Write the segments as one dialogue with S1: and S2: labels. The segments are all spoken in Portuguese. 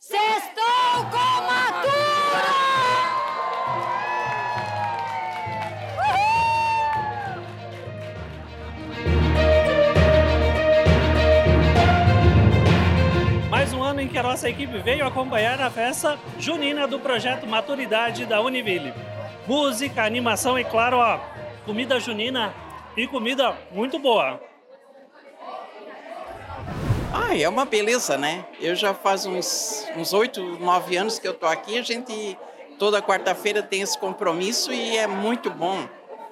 S1: Sextou com Matura!
S2: Mais um ano em que a nossa equipe veio acompanhar a festa junina do projeto Maturidade da Univille. Música, animação e, claro, ó, comida junina e comida muito boa.
S3: Ah, é uma beleza, né? Eu já faz uns oito, nove anos que eu tô aqui. A gente toda quarta-feira tem esse compromisso e é muito bom.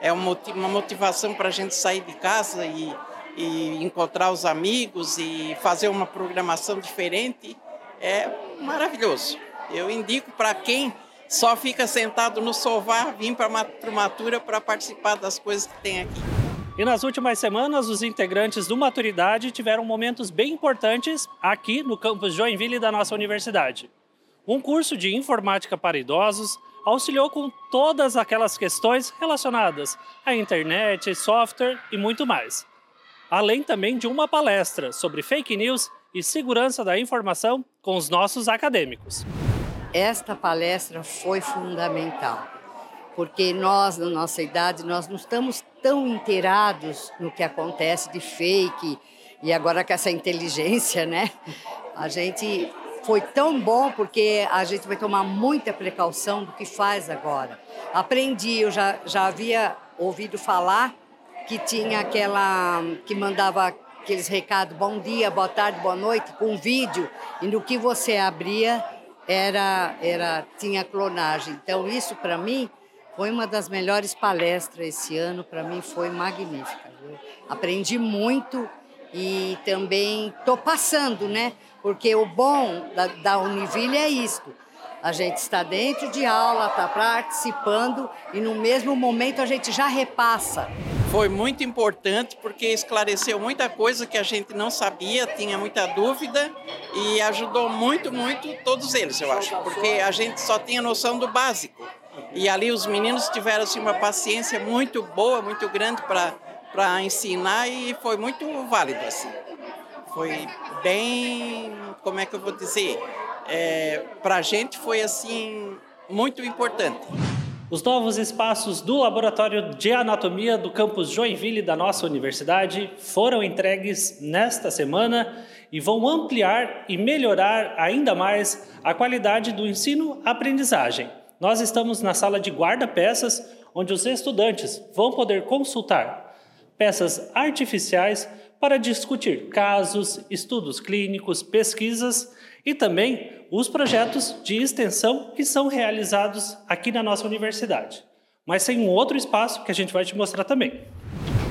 S3: É uma motivação para a gente sair de casa e, e encontrar os amigos e fazer uma programação diferente. É maravilhoso. Eu indico para quem só fica sentado no sofá vir para a Matura para participar das coisas que tem aqui.
S2: E nas últimas semanas, os integrantes do Maturidade tiveram momentos bem importantes aqui no campus Joinville da nossa universidade. Um curso de informática para idosos auxiliou com todas aquelas questões relacionadas à internet, software e muito mais. Além também de uma palestra sobre fake news e segurança da informação com os nossos acadêmicos.
S4: Esta palestra foi fundamental, porque nós, na nossa idade, nós não estamos tão inteirados no que acontece de fake e agora com essa inteligência, né? A gente foi tão bom porque a gente vai tomar muita precaução do que faz agora. Aprendi, eu já, já havia ouvido falar que tinha aquela que mandava aqueles recados bom dia, boa tarde, boa noite com vídeo e no que você abria era era tinha clonagem. Então isso para mim foi uma das melhores palestras esse ano, para mim foi magnífica. Viu? Aprendi muito e também estou passando, né? Porque o bom da, da Univille é isto. A gente está dentro de aula, está participando e no mesmo momento a gente já repassa.
S3: Foi muito importante porque esclareceu muita coisa que a gente não sabia, tinha muita dúvida e ajudou muito, muito todos eles, eu acho, porque a gente só tinha noção do básico. E ali os meninos tiveram assim, uma paciência muito boa, muito grande para ensinar e foi muito válido. Assim. Foi bem, como é que eu vou dizer? É, para a gente foi assim muito importante.
S2: Os novos espaços do Laboratório de Anatomia do campus Joinville da nossa universidade foram entregues nesta semana e vão ampliar e melhorar ainda mais a qualidade do ensino-aprendizagem. Nós estamos na sala de guarda-peças, onde os estudantes vão poder consultar peças artificiais para discutir casos, estudos clínicos, pesquisas e também os projetos de extensão que são realizados aqui na nossa universidade. Mas tem um outro espaço que a gente vai te mostrar também.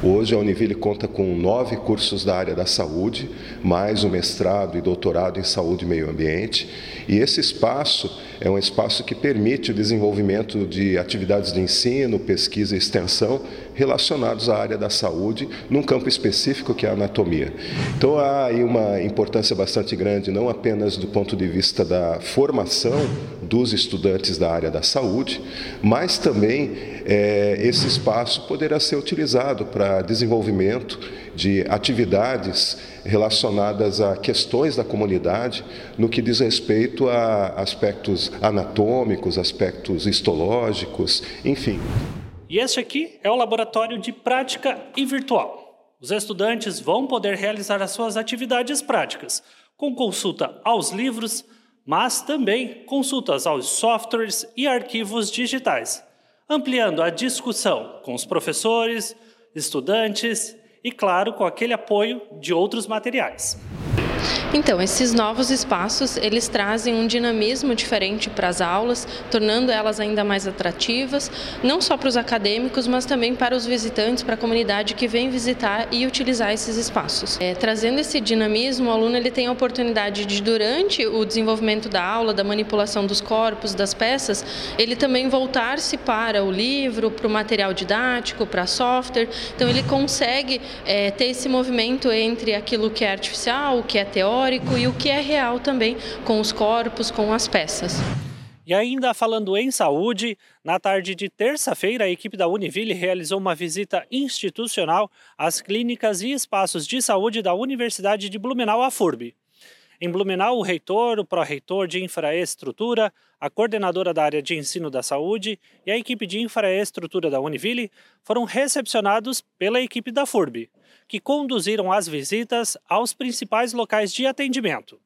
S5: Hoje a Univille conta com nove cursos da área da saúde, mais o mestrado e doutorado em saúde e meio ambiente. E esse espaço é um espaço que permite o desenvolvimento de atividades de ensino, pesquisa e extensão relacionados à área da saúde, num campo específico que é a anatomia. Então há aí uma importância bastante grande, não apenas do ponto de vista da formação dos estudantes da área da saúde, mas também é, esse espaço poderá ser utilizado para desenvolvimento de atividades relacionadas a questões da comunidade no que diz respeito a aspectos anatômicos, aspectos histológicos, enfim.
S2: E este aqui é o laboratório de prática e virtual. Os estudantes vão poder realizar as suas atividades práticas, com consulta aos livros, mas também consultas aos softwares e arquivos digitais, ampliando a discussão com os professores, estudantes e, claro, com aquele apoio de outros materiais.
S6: Então, esses novos espaços, eles trazem um dinamismo diferente para as aulas, tornando elas ainda mais atrativas, não só para os acadêmicos, mas também para os visitantes, para a comunidade que vem visitar e utilizar esses espaços. É, trazendo esse dinamismo, o aluno ele tem a oportunidade de, durante o desenvolvimento da aula, da manipulação dos corpos, das peças, ele também voltar-se para o livro, para o material didático, para software. Então, ele consegue é, ter esse movimento entre aquilo que é artificial, o que é teórico, e o que é real também com os corpos, com as peças.
S2: E ainda falando em saúde, na tarde de terça-feira, a equipe da Univille realizou uma visita institucional às clínicas e espaços de saúde da Universidade de Blumenau, a FURB. Em Blumenau, o reitor, o pró-reitor de infraestrutura, a coordenadora da área de ensino da saúde e a equipe de infraestrutura da Univille foram recepcionados pela equipe da FURB, que conduziram as visitas aos principais locais de atendimento.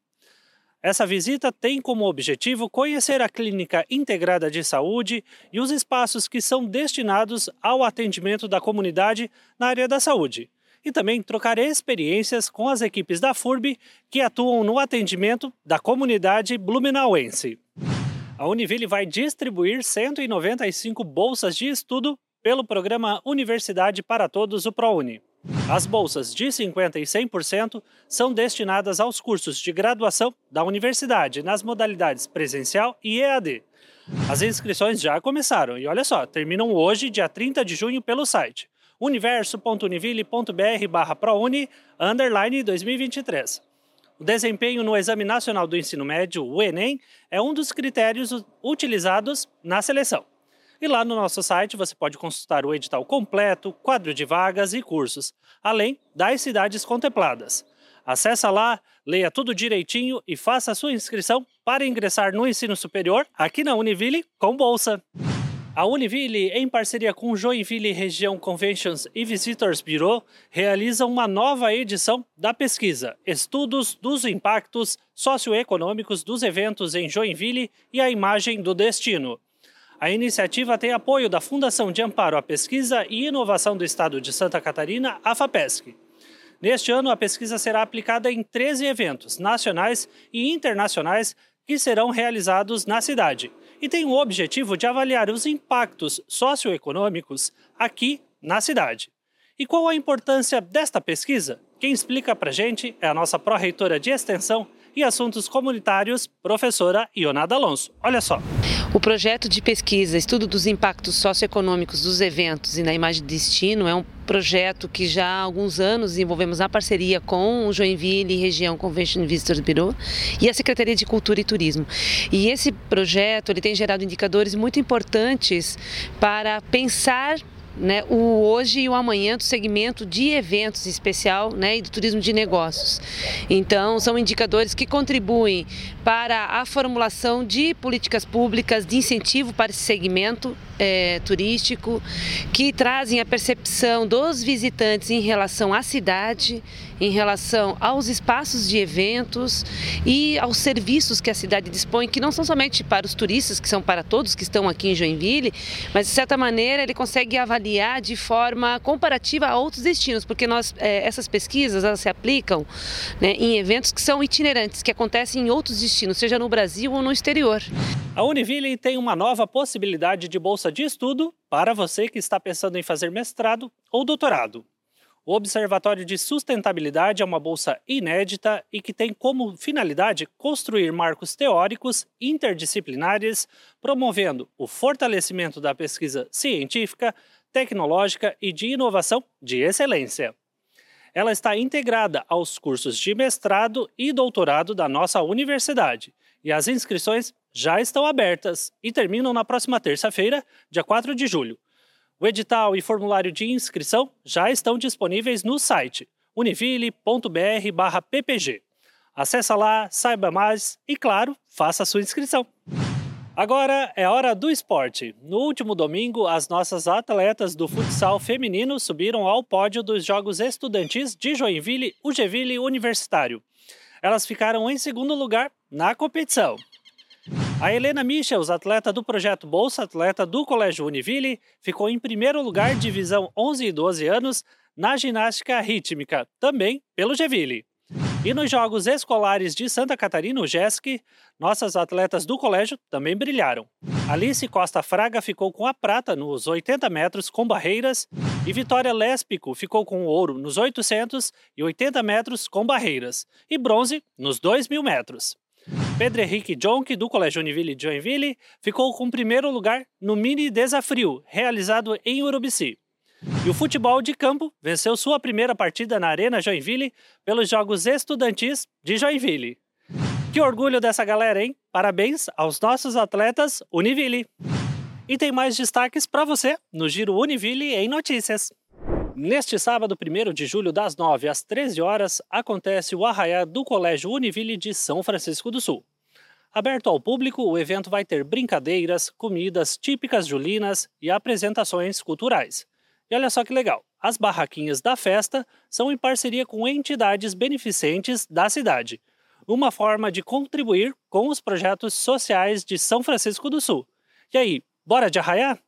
S2: Essa visita tem como objetivo conhecer a Clínica Integrada de Saúde e os espaços que são destinados ao atendimento da comunidade na área da saúde, e também trocar experiências com as equipes da FURB que atuam no atendimento da comunidade blumenauense. A Univille vai distribuir 195 bolsas de estudo pelo programa Universidade para Todos, o ProUni. As bolsas de 50% e 100% são destinadas aos cursos de graduação da universidade nas modalidades presencial e EAD. As inscrições já começaram e olha só, terminam hoje, dia 30 de junho, pelo site universo.univille.br barra prouni underline 2023. O desempenho no Exame Nacional do Ensino Médio, o Enem, é um dos critérios utilizados na seleção. E lá no nosso site você pode consultar o edital completo, quadro de vagas e cursos, além das cidades contempladas. Acesse lá, leia tudo direitinho e faça a sua inscrição para ingressar no ensino superior aqui na Univille com bolsa. A Univille, em parceria com o Joinville Região Conventions e Visitors Bureau, realiza uma nova edição da pesquisa Estudos dos Impactos Socioeconômicos dos Eventos em Joinville e a Imagem do Destino. A iniciativa tem apoio da Fundação de Amparo à Pesquisa e Inovação do Estado de Santa Catarina, a FAPESC. Neste ano, a pesquisa será aplicada em 13 eventos nacionais e internacionais que serão realizados na cidade e tem o objetivo de avaliar os impactos socioeconômicos aqui na cidade. E qual a importância desta pesquisa? Quem explica para gente é a nossa pró-reitora de Extensão e Assuntos Comunitários, professora Ionada Alonso. Olha só.
S7: O projeto de pesquisa Estudo dos Impactos Socioeconômicos dos Eventos e na Imagem de Destino é um projeto que já há alguns anos desenvolvemos na parceria com o Joinville Região Convention Visitors Bureau e a Secretaria de Cultura e Turismo. E esse projeto ele tem gerado indicadores muito importantes para pensar né, o hoje e o amanhã do segmento de eventos especial né, e do turismo de negócios. Então, são indicadores que contribuem para a formulação de políticas públicas de incentivo para esse segmento é, turístico, que trazem a percepção dos visitantes em relação à cidade, em relação aos espaços de eventos e aos serviços que a cidade dispõe, que não são somente para os turistas, que são para todos que estão aqui em Joinville, mas de certa maneira ele consegue avaliar de forma comparativa a outros destinos, porque nós, é, essas pesquisas elas se aplicam né, em eventos que são itinerantes, que acontecem em outros destinos, seja no Brasil ou no exterior.
S2: A Univille tem uma nova possibilidade de bolsa de estudo para você que está pensando em fazer mestrado ou doutorado. O Observatório de Sustentabilidade é uma bolsa inédita e que tem como finalidade construir marcos teóricos interdisciplinares, promovendo o fortalecimento da pesquisa científica, tecnológica e de inovação de excelência. Ela está integrada aos cursos de mestrado e doutorado da nossa universidade e as inscrições já estão abertas e terminam na próxima terça-feira, dia 4 de julho. O edital e formulário de inscrição já estão disponíveis no site univille.br/ppg. Acesse lá, saiba mais e, claro, faça sua inscrição. Agora é hora do esporte. No último domingo, as nossas atletas do futsal feminino subiram ao pódio dos Jogos Estudantis de Joinville, Ugeville Universitário. Elas ficaram em segundo lugar na competição. A Helena Michels, atleta do projeto Bolsa Atleta do Colégio Univille, ficou em primeiro lugar divisão 11 e 12 anos na ginástica rítmica, também pelo Geville. E nos Jogos Escolares de Santa Catarina, o GESC, nossas atletas do colégio também brilharam. Alice Costa Fraga ficou com a prata nos 80 metros com barreiras e Vitória Léspico ficou com o ouro nos 800 e 80 metros com barreiras e bronze nos 2 mil metros. Pedro Henrique Jonk, do Colégio Univille de Joinville, ficou com o primeiro lugar no mini desafio, realizado em Urubici. E o futebol de campo venceu sua primeira partida na Arena Joinville pelos Jogos Estudantis de Joinville. Que orgulho dessa galera, hein? Parabéns aos nossos atletas Univille. E tem mais destaques para você no Giro Univille em Notícias. Neste sábado, 1 de julho, das 9 às 13 horas, acontece o Arraiá do Colégio Univille de São Francisco do Sul. Aberto ao público, o evento vai ter brincadeiras, comidas típicas julinas e apresentações culturais. E olha só que legal, as barraquinhas da festa são em parceria com entidades beneficentes da cidade, uma forma de contribuir com os projetos sociais de São Francisco do Sul. E aí, bora de arraiar?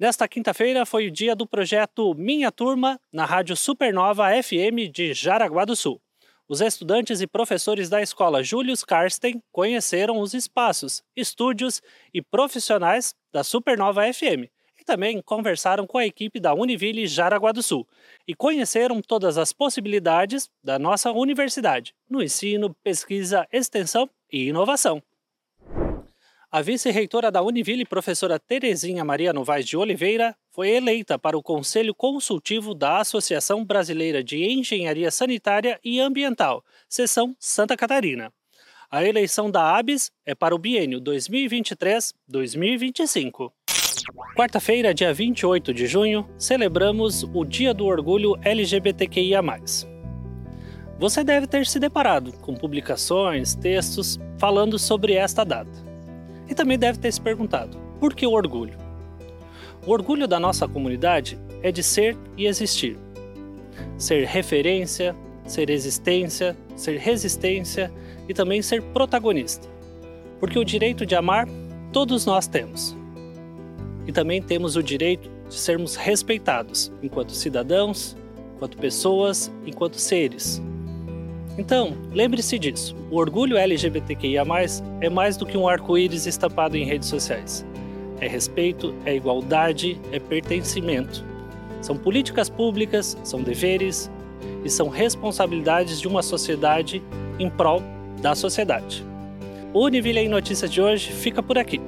S2: Nesta quinta-feira foi o dia do projeto Minha Turma na Rádio Supernova FM de Jaraguá do Sul. Os estudantes e professores da escola Julius Karsten conheceram os espaços, estúdios e profissionais da Supernova FM e também conversaram com a equipe da Univille Jaraguá do Sul e conheceram todas as possibilidades da nossa universidade no ensino, pesquisa, extensão e inovação. A vice-reitora da Univille, professora Terezinha Maria Novaes de Oliveira, foi eleita para o Conselho Consultivo da Associação Brasileira de Engenharia Sanitária e Ambiental, seção Santa Catarina. A eleição da ABS é para o biênio 2023-2025. Quarta-feira, dia 28 de junho, celebramos o Dia do Orgulho LGBTQIA. Você deve ter se deparado com publicações, textos falando sobre esta data. E também deve ter se perguntado: por que o orgulho? O orgulho da nossa comunidade é de ser e existir. Ser referência, ser existência, ser resistência e também ser protagonista. Porque o direito de amar todos nós temos. E também temos o direito de sermos respeitados enquanto cidadãos, enquanto pessoas, enquanto seres, então, lembre-se disso: o orgulho LGBTQIA é mais do que um arco-íris estampado em redes sociais. É respeito, é igualdade, é pertencimento. São políticas públicas, são deveres e são responsabilidades de uma sociedade em prol da sociedade. O Univille em Notícias de hoje fica por aqui.